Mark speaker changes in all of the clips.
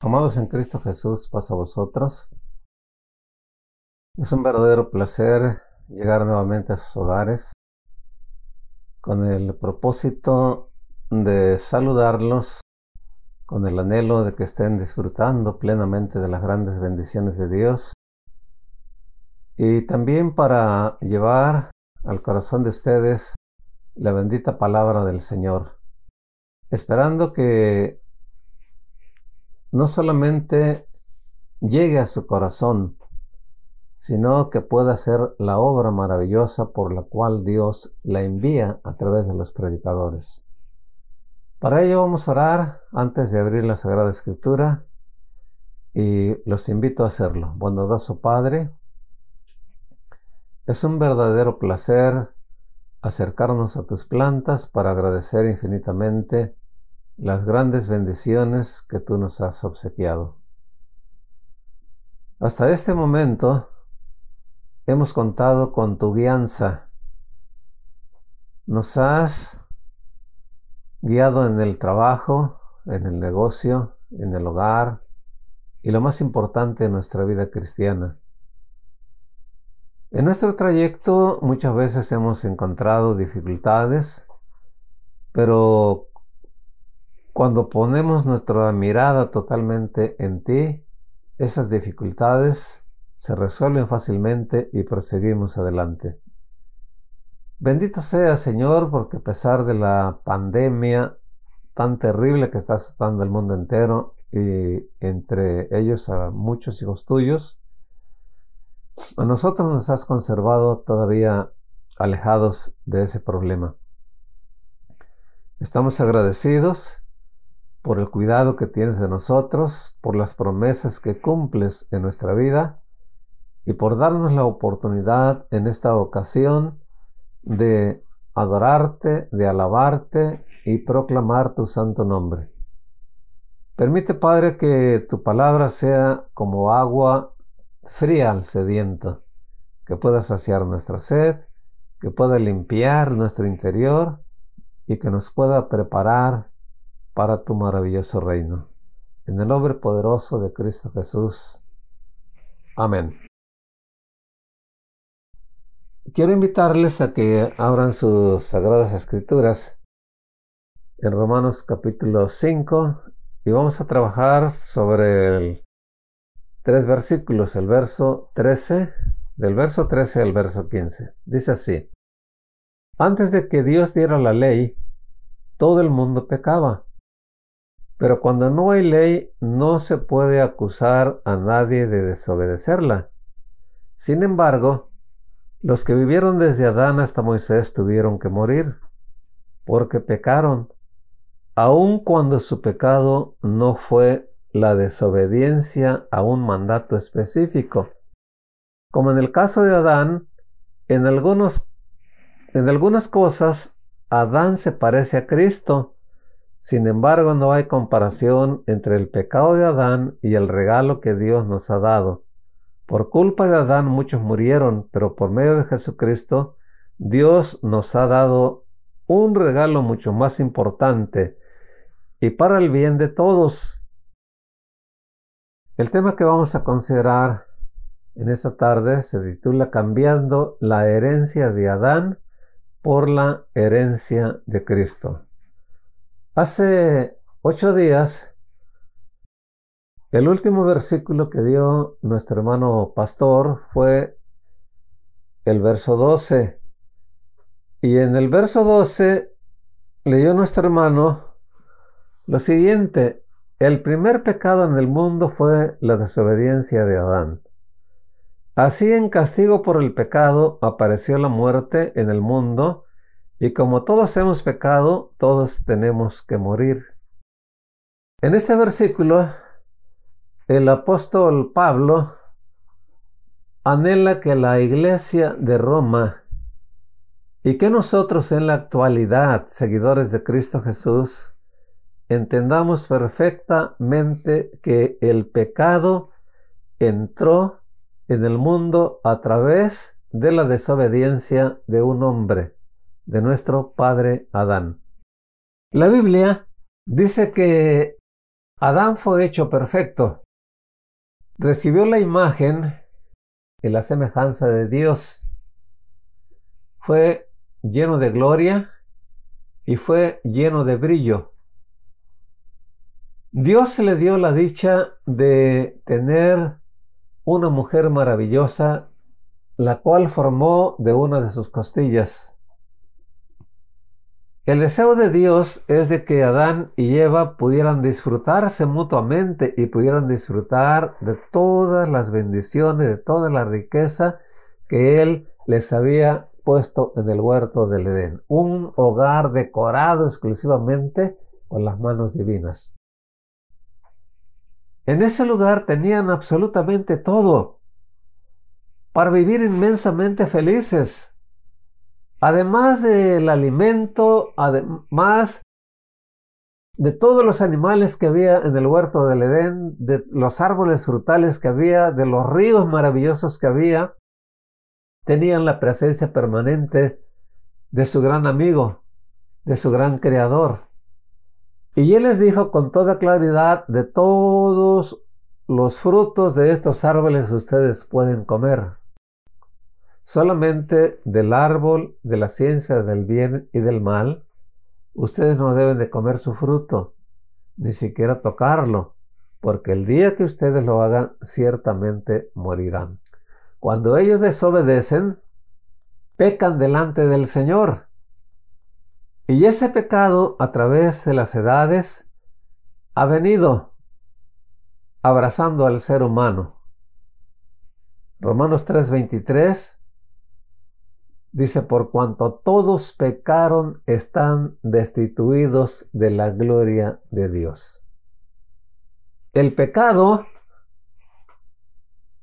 Speaker 1: Amados en Cristo Jesús, pasa a vosotros. Es un verdadero placer llegar nuevamente a sus hogares con el propósito de saludarlos, con el anhelo de que estén disfrutando plenamente de las grandes bendiciones de Dios y también para llevar al corazón de ustedes la bendita palabra del Señor, esperando que no solamente llegue a su corazón, sino que pueda ser la obra maravillosa por la cual Dios la envía a través de los predicadores. Para ello vamos a orar antes de abrir la Sagrada Escritura y los invito a hacerlo. Bondadoso Padre, es un verdadero placer acercarnos a tus plantas para agradecer infinitamente las grandes bendiciones que tú nos has obsequiado. Hasta este momento hemos contado con tu guianza. Nos has guiado en el trabajo, en el negocio, en el hogar y lo más importante en nuestra vida cristiana. En nuestro trayecto muchas veces hemos encontrado dificultades, pero cuando ponemos nuestra mirada totalmente en ti, esas dificultades se resuelven fácilmente y proseguimos adelante. Bendito sea Señor, porque a pesar de la pandemia tan terrible que está azotando el mundo entero y entre ellos a muchos hijos tuyos, a nosotros nos has conservado todavía alejados de ese problema. Estamos agradecidos por el cuidado que tienes de nosotros, por las promesas que cumples en nuestra vida y por darnos la oportunidad en esta ocasión de adorarte, de alabarte y proclamar tu santo nombre. Permite, Padre, que tu palabra sea como agua fría al sediento, que pueda saciar nuestra sed, que pueda limpiar nuestro interior y que nos pueda preparar para tu maravilloso reino. En el nombre poderoso de Cristo Jesús. Amén. Quiero invitarles a que abran sus sagradas escrituras en Romanos capítulo 5 y vamos a trabajar sobre tres versículos, el verso 13, del verso 13 al verso 15. Dice así, antes de que Dios diera la ley, todo el mundo pecaba pero cuando no hay ley, no se puede acusar a nadie de desobedecerla. Sin embargo, los que vivieron desde Adán hasta Moisés tuvieron que morir, porque pecaron, aun cuando su pecado no fue la desobediencia a un mandato específico. Como en el caso de Adán, en, algunos, en algunas cosas Adán se parece a Cristo, sin embargo, no hay comparación entre el pecado de Adán y el regalo que Dios nos ha dado. Por culpa de Adán muchos murieron, pero por medio de Jesucristo, Dios nos ha dado un regalo mucho más importante y para el bien de todos. El tema que vamos a considerar en esta tarde se titula Cambiando la herencia de Adán por la herencia de Cristo. Hace ocho días, el último versículo que dio nuestro hermano pastor fue el verso 12. Y en el verso 12 leyó nuestro hermano lo siguiente, el primer pecado en el mundo fue la desobediencia de Adán. Así en castigo por el pecado apareció la muerte en el mundo y como todos hemos pecado, todos tenemos que morir. En este versículo, el apóstol Pablo anhela que la iglesia de Roma y que nosotros en la actualidad, seguidores de Cristo Jesús, entendamos perfectamente que el pecado entró en el mundo a través de la desobediencia de un hombre de nuestro padre Adán. La Biblia dice que Adán fue hecho perfecto. Recibió la imagen y la semejanza de Dios. Fue lleno de gloria y fue lleno de brillo. Dios le dio la dicha de tener una mujer maravillosa, la cual formó de una de sus costillas. El deseo de Dios es de que Adán y Eva pudieran disfrutarse mutuamente y pudieran disfrutar de todas las bendiciones, de toda la riqueza que Él les había puesto en el huerto del Edén. Un hogar decorado exclusivamente con las manos divinas. En ese lugar tenían absolutamente todo para vivir inmensamente felices Además del alimento, además de todos los animales que había en el huerto del Edén, de los árboles frutales que había, de los ríos maravillosos que había, tenían la presencia permanente de su gran amigo, de su gran creador. Y él les dijo con toda claridad, de todos los frutos de estos árboles ustedes pueden comer solamente del árbol de la ciencia del bien y del mal, ustedes no deben de comer su fruto, ni siquiera tocarlo, porque el día que ustedes lo hagan, ciertamente morirán. Cuando ellos desobedecen, pecan delante del Señor. Y ese pecado a través de las edades ha venido abrazando al ser humano. Romanos 3:23 Dice, por cuanto todos pecaron, están destituidos de la gloria de Dios. El pecado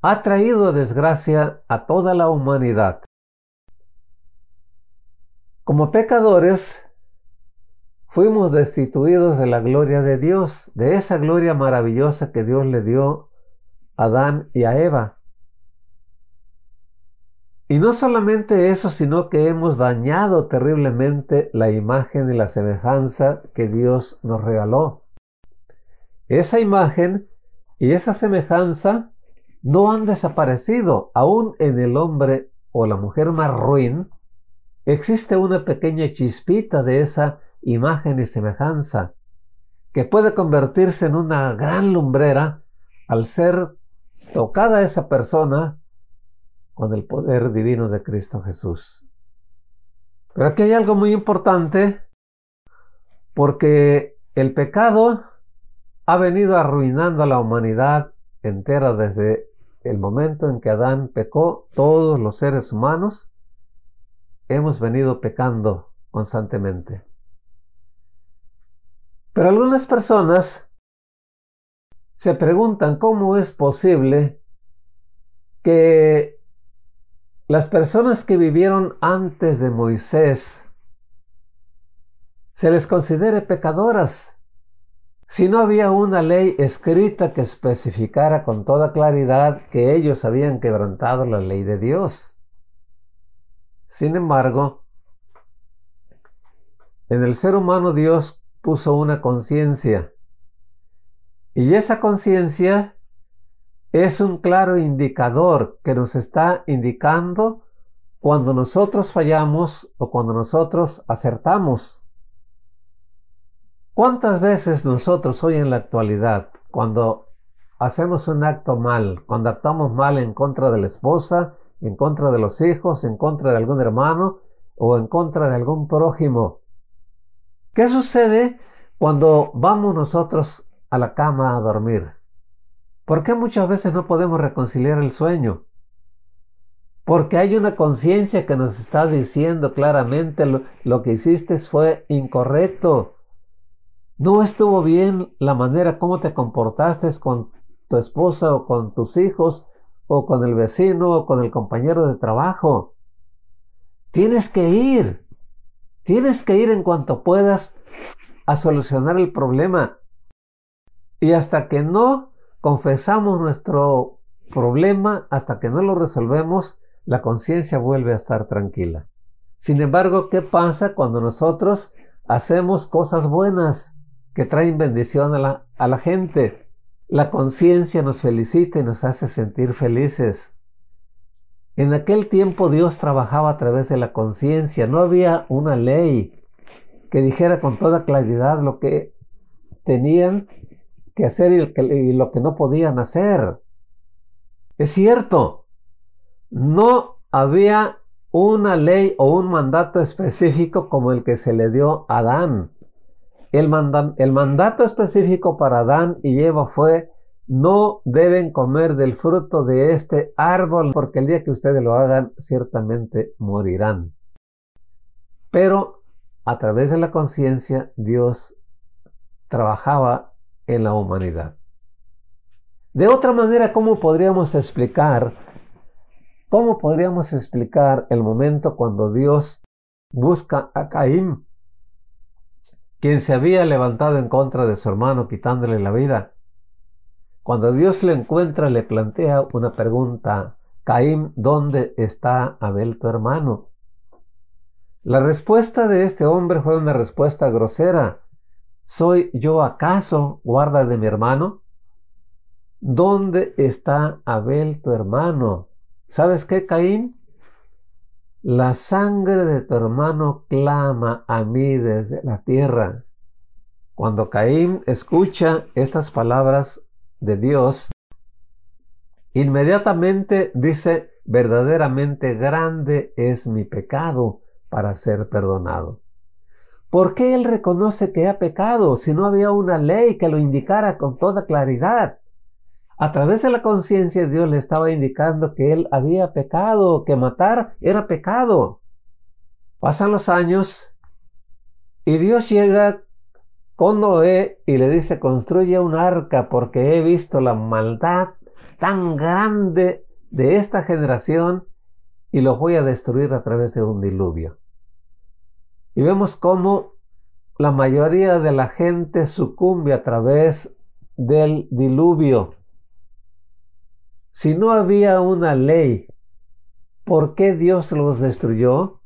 Speaker 1: ha traído desgracia a toda la humanidad. Como pecadores, fuimos destituidos de la gloria de Dios, de esa gloria maravillosa que Dios le dio a Adán y a Eva. Y no solamente eso, sino que hemos dañado terriblemente la imagen y la semejanza que Dios nos regaló. Esa imagen y esa semejanza no han desaparecido. Aún en el hombre o la mujer más ruin, existe una pequeña chispita de esa imagen y semejanza que puede convertirse en una gran lumbrera al ser tocada esa persona con el poder divino de Cristo Jesús. Pero aquí hay algo muy importante porque el pecado ha venido arruinando a la humanidad entera desde el momento en que Adán pecó, todos los seres humanos hemos venido pecando constantemente. Pero algunas personas se preguntan cómo es posible que las personas que vivieron antes de Moisés se les considere pecadoras si no había una ley escrita que especificara con toda claridad que ellos habían quebrantado la ley de Dios. Sin embargo, en el ser humano Dios puso una conciencia y esa conciencia es un claro indicador que nos está indicando cuando nosotros fallamos o cuando nosotros acertamos. ¿Cuántas veces nosotros hoy en la actualidad, cuando hacemos un acto mal, cuando actuamos mal en contra de la esposa, en contra de los hijos, en contra de algún hermano o en contra de algún prójimo, ¿qué sucede cuando vamos nosotros a la cama a dormir? ¿Por qué muchas veces no podemos reconciliar el sueño? Porque hay una conciencia que nos está diciendo claramente lo, que hiciste fue incorrecto. No estuvo bien la manera como te comportaste con tu esposa o con tus hijos o con el vecino o con el compañero de trabajo. Tienes que ir. Tienes que ir en cuanto puedas a solucionar el problema. Y hasta que no confesamos nuestro problema hasta que no lo resolvemos, la conciencia vuelve a estar tranquila. Sin embargo, ¿qué pasa cuando nosotros hacemos cosas buenas? que traen bendición a la, gente. La conciencia nos felicita y nos hace sentir felices. En aquel tiempo Dios trabajaba a través de la conciencia. No había una ley que dijera con toda claridad lo que tenían hacer y lo que no podían hacer. Es cierto, no había una ley o un mandato específico como el que se le dio a Adán. El, el mandato específico para Adán y Eva fue no deben comer del fruto de este árbol porque el día que ustedes lo hagan ciertamente morirán. Pero a través de la conciencia Dios trabajaba en la humanidad. De otra manera, ¿cómo podríamos explicar ¿Cómo podríamos explicar el momento cuando Dios busca a Caín, quien se había levantado en contra de su hermano quitándole la vida? Cuando Dios le encuentra, le plantea una pregunta. Caín, ¿dónde está Abel tu hermano? La respuesta de este hombre fue una respuesta grosera. ¿Soy yo acaso guarda de mi hermano? ¿Dónde está Abel tu hermano? ¿Sabes qué, Caín? La sangre de tu hermano clama a mí desde la tierra. Cuando Caín escucha estas palabras de Dios, inmediatamente dice, verdaderamente grande es mi pecado para ser perdonado. ¿Por qué él reconoce que ha pecado si no había una ley que lo indicara con toda claridad? A través de la conciencia Dios le estaba indicando que él había pecado, que matar era pecado. Pasan los años y Dios llega con Noé y le dice, construye un arca porque he visto la maldad tan grande de esta generación y lo voy a destruir a través de un diluvio. Y vemos cómo la mayoría de la gente sucumbe a través del diluvio. Si no había una ley, ¿por qué Dios los destruyó?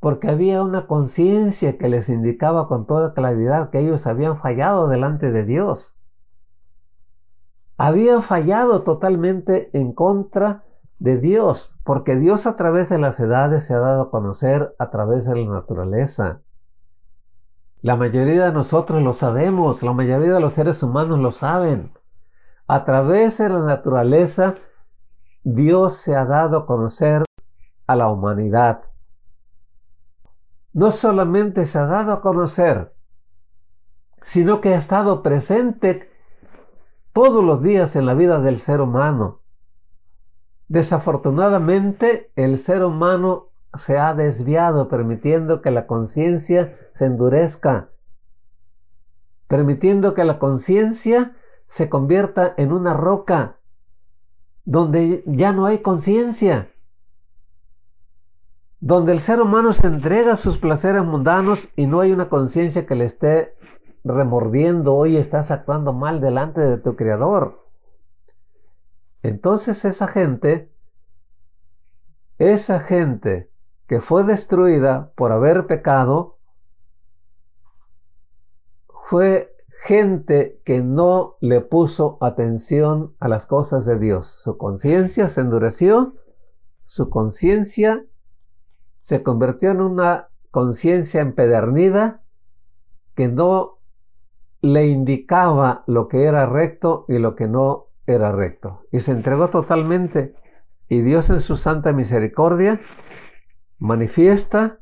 Speaker 1: Porque había una conciencia que les indicaba con toda claridad que ellos habían fallado delante de Dios. Habían fallado totalmente en contra de Dios, porque Dios a través de las edades se ha dado a conocer a través de la naturaleza. La mayoría de nosotros lo sabemos, la mayoría de los seres humanos lo saben. A través de la naturaleza, Dios se ha dado a conocer a la humanidad. No solamente se ha dado a conocer, sino que ha estado presente todos los días en la vida del ser humano. Desafortunadamente, el ser humano se ha desviado permitiendo que la conciencia se endurezca, permitiendo que la conciencia se convierta en una roca donde ya no hay conciencia, donde el ser humano se entrega a sus placeres mundanos y no hay una conciencia que le esté remordiendo, hoy estás actuando mal delante de tu Creador. Entonces esa gente, esa gente que fue destruida por haber pecado, fue gente que no le puso atención a las cosas de Dios. Su conciencia se endureció, su conciencia se convirtió en una conciencia empedernida que no le indicaba lo que era recto y lo que no era recto. Y se entregó totalmente. Y Dios en su santa misericordia manifiesta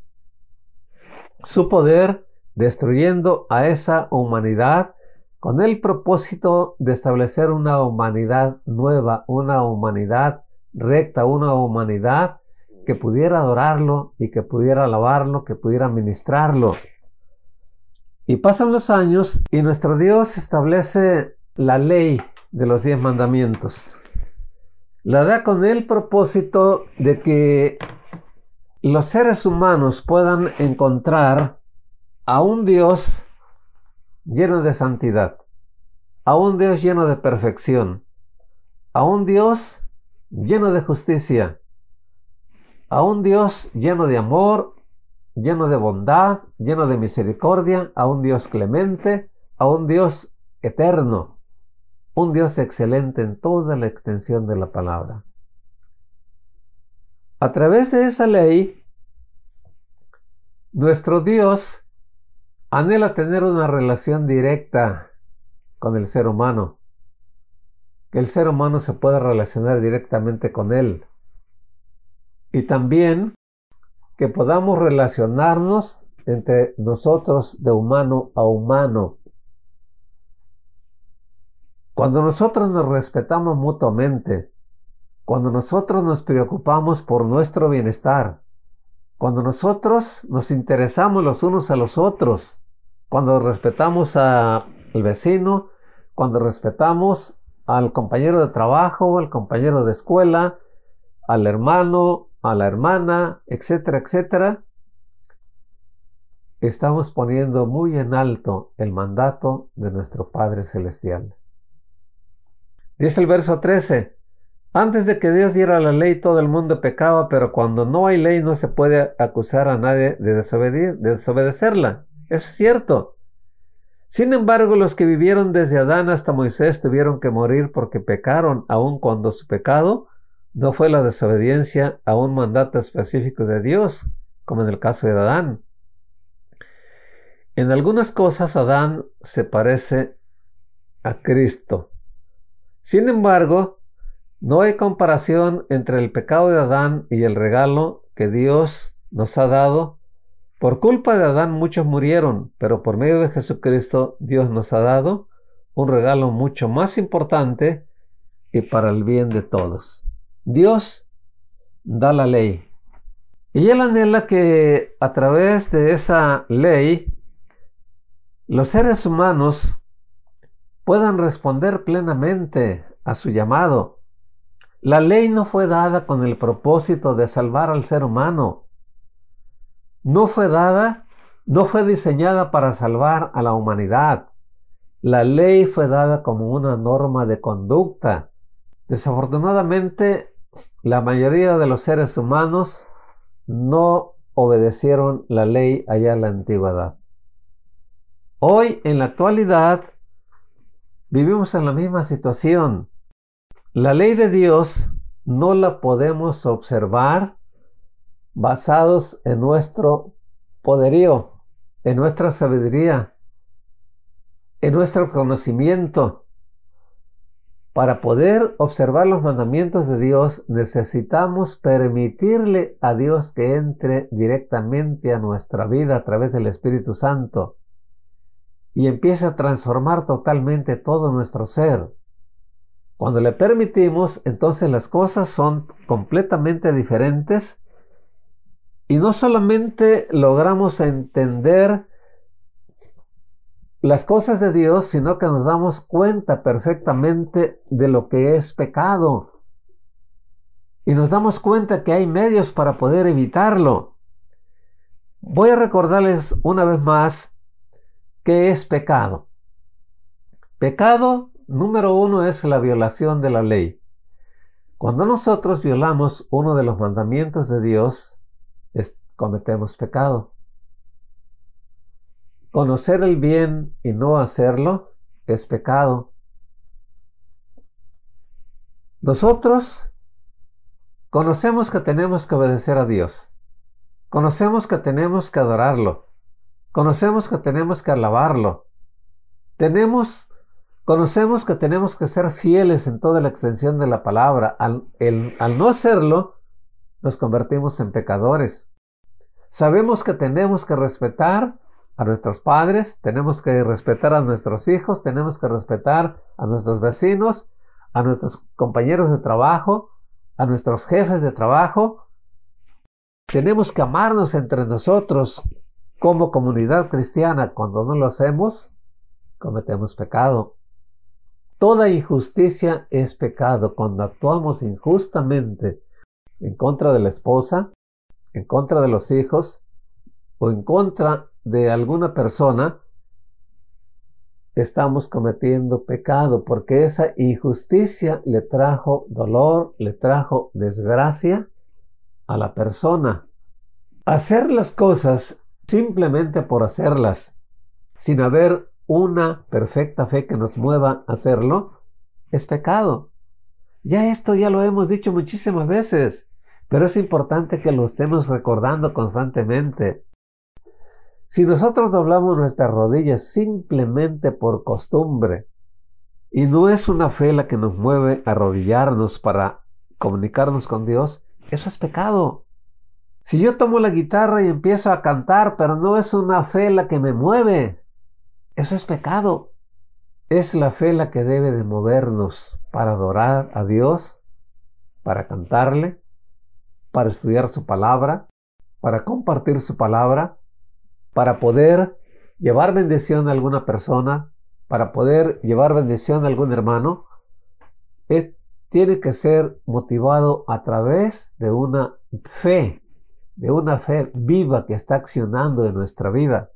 Speaker 1: su poder destruyendo a esa humanidad con el propósito de establecer una humanidad nueva, una humanidad recta, una humanidad que pudiera adorarlo y que pudiera alabarlo, que pudiera ministrarlo. Y pasan los años y nuestro Dios establece la ley de los diez mandamientos. La da con el propósito de que los seres humanos puedan encontrar a un Dios lleno de santidad, a un Dios lleno de perfección, a un Dios lleno de justicia, a un Dios lleno de amor, lleno de bondad, lleno de misericordia, a un Dios clemente, a un Dios eterno, un Dios excelente en toda la extensión de la palabra. A través de esa ley, nuestro Dios anhela tener una relación directa con el ser humano, que el ser humano se pueda relacionar directamente con Él. Y también que podamos relacionarnos entre nosotros de humano a humano. Cuando nosotros nos respetamos mutuamente, cuando nosotros nos preocupamos por nuestro bienestar, cuando nosotros nos interesamos los unos a los otros, cuando respetamos al vecino, cuando respetamos al compañero de trabajo, al compañero de escuela, al hermano, a la hermana, etcétera, etcétera, estamos poniendo muy en alto el mandato de nuestro Padre Celestial. Dice el verso 13, antes de que Dios diera la ley todo el mundo pecaba, pero cuando no hay ley no se puede acusar a nadie de, desobedecerla. Eso es cierto. Sin embargo, los que vivieron desde Adán hasta Moisés tuvieron que morir porque pecaron, aun cuando su pecado no fue la desobediencia a un mandato específico de Dios, como en el caso de Adán. En algunas cosas Adán se parece a Cristo. Sin embargo, no hay comparación entre el pecado de Adán y el regalo que Dios nos ha dado. Por culpa de Adán muchos murieron, pero por medio de Jesucristo Dios nos ha dado un regalo mucho más importante y para el bien de todos. Dios da la ley. Y Él anhela que a través de esa ley los seres humanos puedan responder plenamente a su llamado la ley no fue dada con el propósito de salvar al ser humano. No fue dada, no fue diseñada para salvar a la humanidad. La ley fue dada como una norma de conducta. Desafortunadamente, la mayoría de los seres humanos no obedecieron la ley allá en la antigüedad. Hoy, en la actualidad, vivimos en la misma situación. La ley de Dios no la podemos observar basados en nuestro poderío, en nuestra sabiduría, en nuestro conocimiento. Para poder observar los mandamientos de Dios necesitamos permitirle a Dios que entre directamente a nuestra vida a través del Espíritu Santo y empiece a transformar totalmente todo nuestro ser. Cuando le permitimos, entonces las cosas son completamente diferentes y no solamente logramos entender las cosas de Dios, sino que nos damos cuenta perfectamente de lo que es pecado. Y nos damos cuenta que hay medios para poder evitarlo. Voy a recordarles una vez más qué es pecado. Pecado Número uno es la violación de la ley. Cuando nosotros violamos uno de los mandamientos de Dios, cometemos pecado. Conocer el bien y no hacerlo es pecado. Nosotros conocemos que tenemos que obedecer a Dios. Conocemos que tenemos que adorarlo. Conocemos que tenemos que alabarlo. Tenemos Conocemos que tenemos que ser fieles en toda la extensión de la palabra. Al, al no hacerlo, nos convertimos en pecadores. Sabemos que tenemos que respetar a nuestros padres, tenemos que respetar a nuestros hijos, tenemos que respetar a nuestros vecinos, a nuestros compañeros de trabajo, a nuestros jefes de trabajo. Tenemos que amarnos entre nosotros como comunidad cristiana. Cuando no lo hacemos, cometemos pecado. Toda injusticia es pecado cuando actuamos injustamente en contra de la esposa, en contra de los hijos o en contra de alguna persona. Estamos cometiendo pecado porque esa injusticia le trajo dolor, le trajo desgracia a la persona. Hacer las cosas simplemente por hacerlas, sin haber una perfecta fe que nos mueva a hacerlo, es pecado. Ya esto ya lo hemos dicho muchísimas veces, pero es importante que lo estemos recordando constantemente. Si nosotros doblamos nuestras rodillas simplemente por costumbre, y no es una fe la que nos mueve a arrodillarnos para comunicarnos con Dios, eso es pecado. Si yo tomo la guitarra y empiezo a cantar, pero no es una fe la que me mueve, eso es pecado. Es la fe la que debe de movernos para adorar a Dios, para cantarle, para estudiar su palabra, para compartir su palabra, para poder llevar bendición a alguna persona, para poder llevar bendición a algún hermano, tiene que ser motivado a través de una fe, de una fe viva que está accionando en nuestra vida.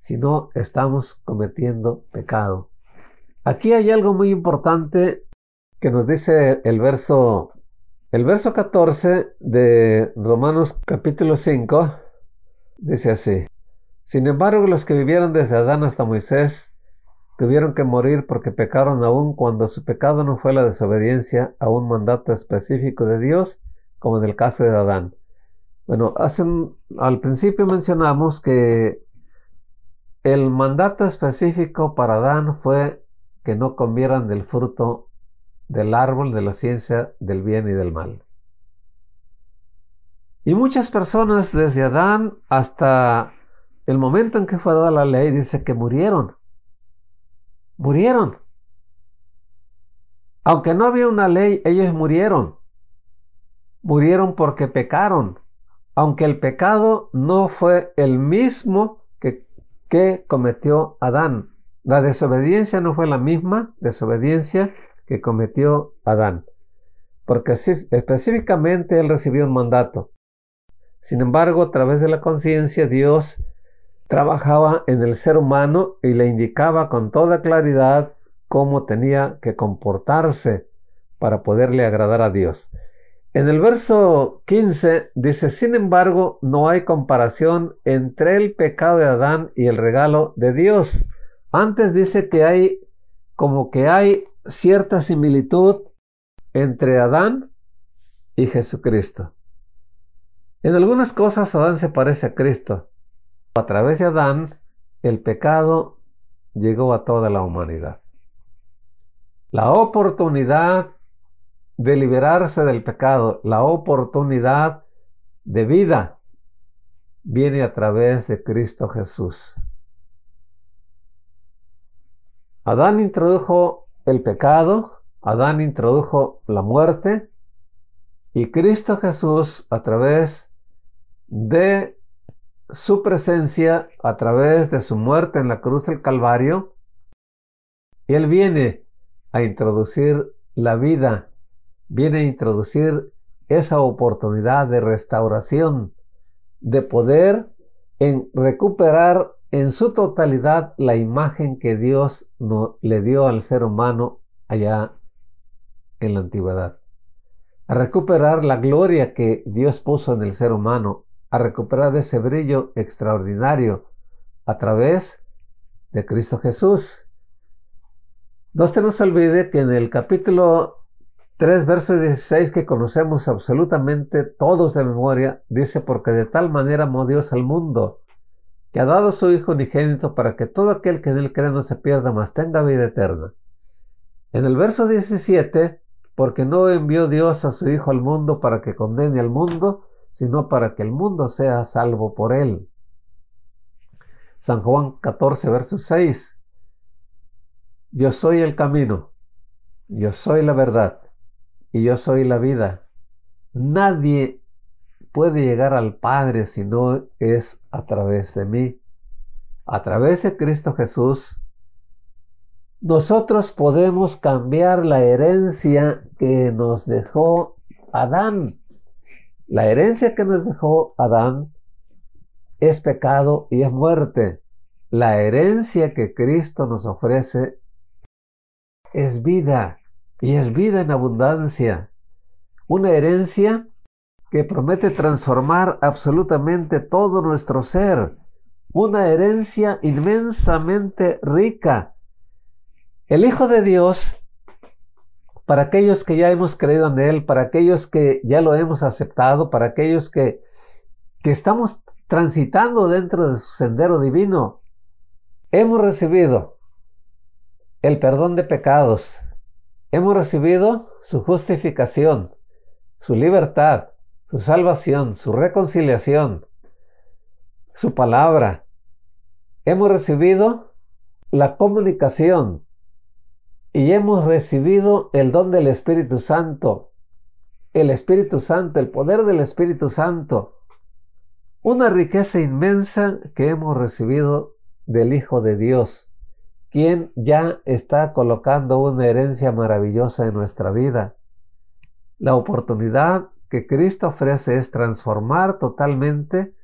Speaker 1: Si no, estamos cometiendo pecado. Aquí hay algo muy importante que nos dice el verso, el verso 14 de Romanos capítulo 5, dice así. Sin embargo, los que vivieron desde Adán hasta Moisés tuvieron que morir porque pecaron aún cuando su pecado no fue la desobediencia a un mandato específico de Dios, como en el caso de Adán. Bueno, al principio mencionamos que el mandato específico para Adán fue que no comieran del fruto del árbol de la ciencia del bien y del mal. Y muchas personas desde Adán hasta el momento en que fue dada la ley dice que murieron murieron. Aunque no había una ley, ellos murieron. Murieron porque pecaron. Aunque el pecado no fue el mismo que, cometió Adán. La desobediencia no fue la misma desobediencia que cometió Adán. Porque específicamente él recibió un mandato. Sin embargo, a través de la conciencia, Dios trabajaba en el ser humano y le indicaba con toda claridad cómo tenía que comportarse para poderle agradar a Dios. En el verso 15 dice, sin embargo, no hay comparación entre el pecado de Adán y el regalo de Dios. Antes dice que hay como que hay cierta similitud entre Adán y Jesucristo. En algunas cosas Adán se parece a Cristo, a través de Adán, el pecado llegó a toda la humanidad. La oportunidad de liberarse del pecado, la oportunidad de vida, viene a través de Cristo Jesús. Adán introdujo el pecado, Adán introdujo la muerte y Cristo Jesús a través de su presencia a través de su muerte en la cruz del Calvario, Él viene a introducir la vida, viene a introducir esa oportunidad de restauración, de poder en recuperar en su totalidad la imagen que Dios le dio al ser humano allá en la antigüedad. A recuperar la gloria que Dios puso en el ser humano a recuperar ese brillo extraordinario a través de Cristo Jesús. No se nos olvide que en el capítulo 3, verso 16, que conocemos absolutamente todos de memoria, dice, porque de tal manera amó Dios al mundo, que ha dado su Hijo unigénito para que todo aquel que en él cree no se pierda, mas tenga vida eterna. En el verso 17, porque no envió Dios a su Hijo al mundo para que condene al mundo, sino para que el mundo sea salvo por él. San Juan 14, verso 6. Yo soy el camino, yo soy la verdad y yo soy la vida. Nadie puede llegar al Padre si no es a través de mí. A través de Cristo Jesús, nosotros podemos cambiar la herencia que nos dejó Adán. La herencia que nos dejó Adán es pecado y es muerte. La herencia que Cristo nos ofrece es vida y es vida en abundancia. Una herencia que promete transformar absolutamente todo nuestro ser. una herencia inmensamente rica. El Hijo de Dios, para aquellos que ya hemos creído en Él, para aquellos que ya lo hemos aceptado, para aquellos que, que estamos transitando dentro de su sendero divino, hemos recibido el perdón de pecados, hemos recibido su justificación, su libertad, su salvación, su reconciliación, su palabra. Hemos recibido la comunicación y hemos recibido el don del Espíritu Santo. El Espíritu Santo, el poder del Espíritu Santo. Una riqueza inmensa que hemos recibido del Hijo de Dios, quien ya está colocando una herencia maravillosa en nuestra vida. La oportunidad que Cristo ofrece es transformar totalmente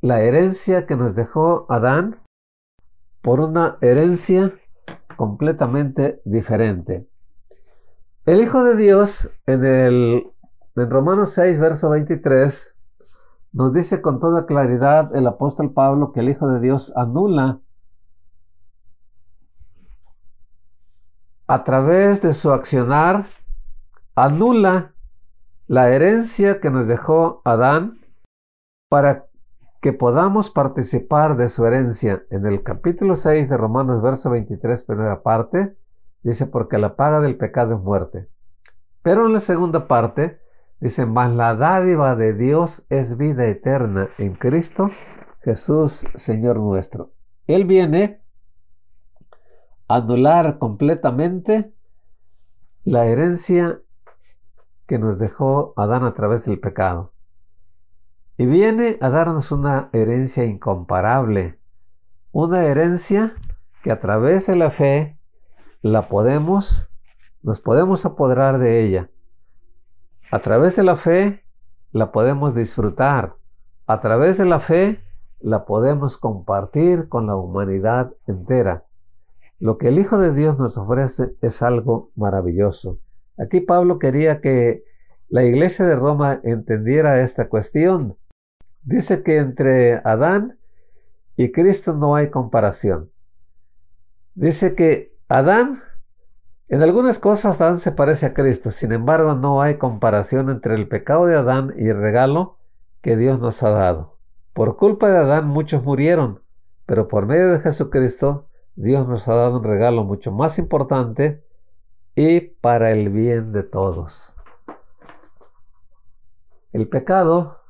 Speaker 1: la herencia que nos dejó Adán por una herencia completamente diferente. El Hijo de Dios en el en Romanos 6 verso 23 nos dice con toda claridad el apóstol Pablo que el Hijo de Dios anula a través de su accionar anula la herencia que nos dejó Adán para que podamos participar de su herencia. En el capítulo 6 de Romanos, verso 23, primera parte, dice, porque la paga del pecado es muerte. Pero en la segunda parte, dice, mas la dádiva de Dios es vida eterna en Cristo Jesús, Señor nuestro. Él viene anular completamente la herencia que nos dejó Adán a través del pecado. Y viene a darnos una herencia incomparable, una herencia que a través de la fe la podemos, nos podemos apoderar de ella. A través de la fe la podemos disfrutar. A través de la fe la podemos compartir con la humanidad entera. Lo que el Hijo de Dios nos ofrece es algo maravilloso. Aquí Pablo quería que la iglesia de Roma entendiera esta cuestión. Dice que entre Adán y Cristo no hay comparación. Dice que Adán, en algunas cosas Adán se parece a Cristo, sin embargo no hay comparación entre el pecado de Adán y el regalo que Dios nos ha dado. Por culpa de Adán muchos murieron, pero por medio de Jesucristo Dios nos ha dado un regalo mucho más importante y para el bien de todos. El pecado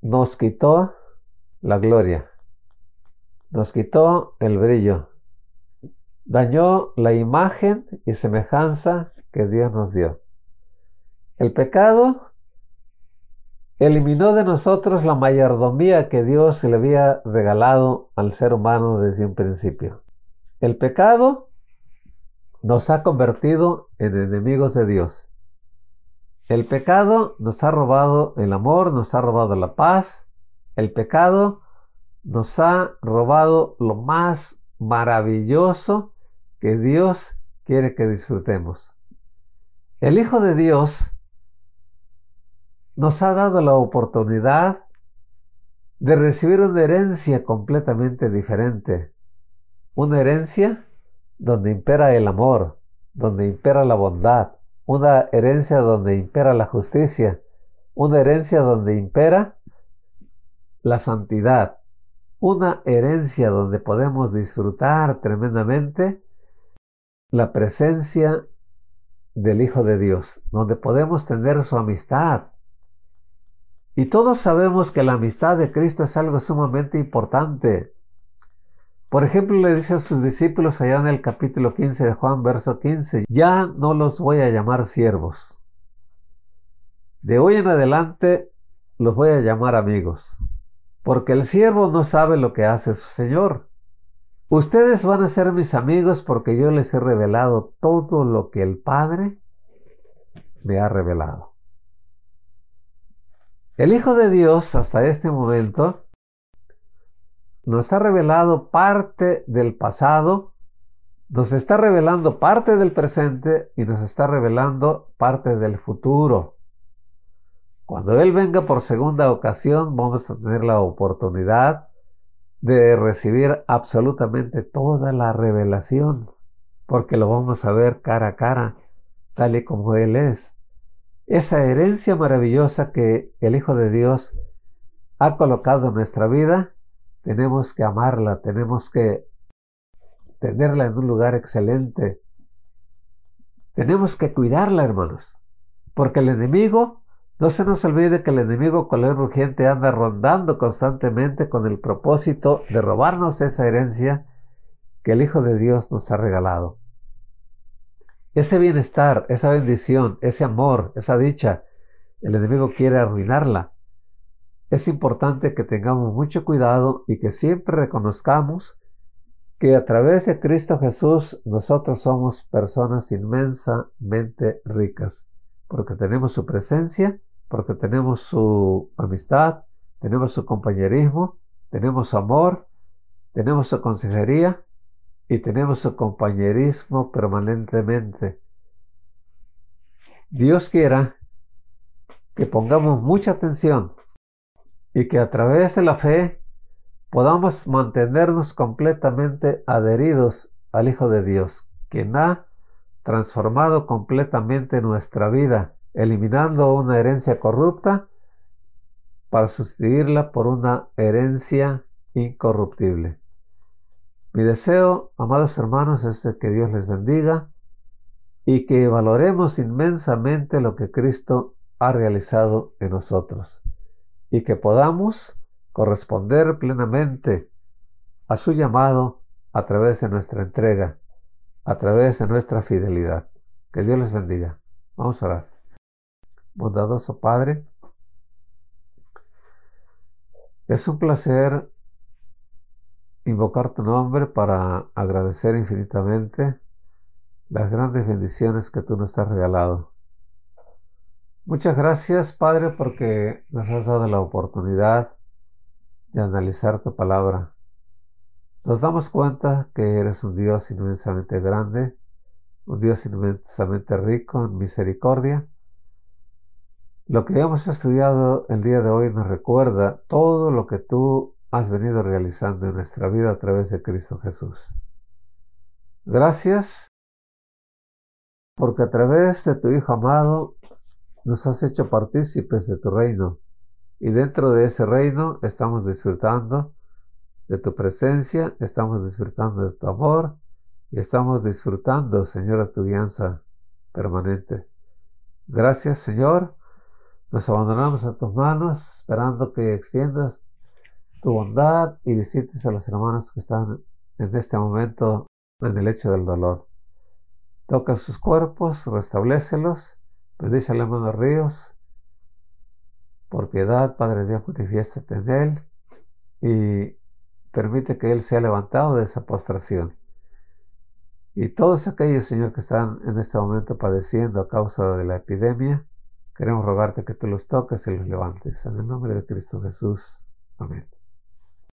Speaker 1: nos quitó la gloria, nos quitó el brillo, dañó la imagen y semejanza que Dios nos dio. El pecado eliminó de nosotros la mayordomía que Dios le había regalado al ser humano desde un principio. El pecado nos ha convertido en enemigos de Dios. El pecado nos ha robado el amor, nos ha robado la paz. El pecado nos ha robado lo más maravilloso que Dios quiere que disfrutemos. El Hijo de Dios nos ha dado la oportunidad de recibir una herencia completamente diferente. Una herencia donde impera el amor, donde impera la bondad, una herencia donde impera la justicia, una herencia donde impera la santidad, una herencia donde podemos disfrutar tremendamente la presencia del Hijo de Dios, donde podemos tener su amistad. Y todos sabemos que la amistad de Cristo es algo sumamente importante. Por ejemplo, le dice a sus discípulos allá en el capítulo 15 de Juan, verso 15, ya no los voy a llamar siervos. De hoy en adelante los voy a llamar amigos, porque el siervo no sabe lo que hace su Señor. Ustedes van a ser mis amigos porque yo les he revelado todo lo que el Padre me ha revelado. El Hijo de Dios hasta este momento nos ha revelado parte del pasado, nos está revelando parte del presente y nos está revelando parte del futuro. Cuando Él venga por segunda ocasión, vamos a tener la oportunidad de recibir absolutamente toda la revelación, porque lo vamos a ver cara a cara, tal y como Él es. Esa herencia maravillosa que el Hijo de Dios ha colocado en nuestra vida, tenemos que amarla, tenemos que tenerla en un lugar excelente. Tenemos que cuidarla, hermanos, porque el enemigo no se nos olvide que el enemigo la urgente anda rondando constantemente con el propósito de robarnos esa herencia que el Hijo de Dios nos ha regalado. Ese bienestar, esa bendición, ese amor, esa dicha, el enemigo quiere arruinarla. Es importante que tengamos mucho cuidado y que siempre reconozcamos que a través de Cristo Jesús nosotros somos personas inmensamente ricas, porque tenemos su presencia porque tenemos su amistad, tenemos su compañerismo, tenemos su amor, tenemos su consejería y tenemos su compañerismo permanentemente. Dios quiera que pongamos mucha atención y que a través de la fe podamos mantenernos completamente adheridos al Hijo de Dios, quien ha transformado completamente nuestra vida eliminando una herencia corrupta para sustituirla por una herencia incorruptible. Mi deseo, amados hermanos, es que Dios les bendiga y que valoremos inmensamente lo que Cristo ha realizado en nosotros y que podamos corresponder plenamente a su llamado a través de nuestra entrega, a través de nuestra fidelidad. Que Dios les bendiga. Vamos a orar bondadoso Padre. Es un placer invocar tu nombre para agradecer infinitamente las grandes bendiciones que tú nos has regalado. Muchas gracias, Padre, porque nos has dado la oportunidad de analizar tu palabra. Nos damos cuenta que eres un Dios inmensamente grande, un Dios inmensamente rico en misericordia lo que hemos estudiado el día de hoy nos recuerda todo lo que tú has venido realizando en nuestra vida a través de Cristo Jesús. Gracias porque a través de tu Hijo amado nos has hecho partícipes de tu reino y dentro de ese reino estamos disfrutando de tu presencia, estamos disfrutando de tu amor y estamos disfrutando, Señor, de tu guianza permanente. Gracias, Señor nos abandonamos a tus manos, esperando que extiendas tu bondad y visites a los hermanos que están en este momento en el lecho del dolor. Toca sus cuerpos, restablécelos, bendice al hermano Ríos. Por piedad, Padre Dios, manifiéstate en él y permite que él sea levantado de esa postración. Y todos aquellos, Señor, que están en este momento padeciendo a causa de la epidemia, Queremos rogarte que tú los toques y los levantes. En el nombre de Cristo Jesús. Amén.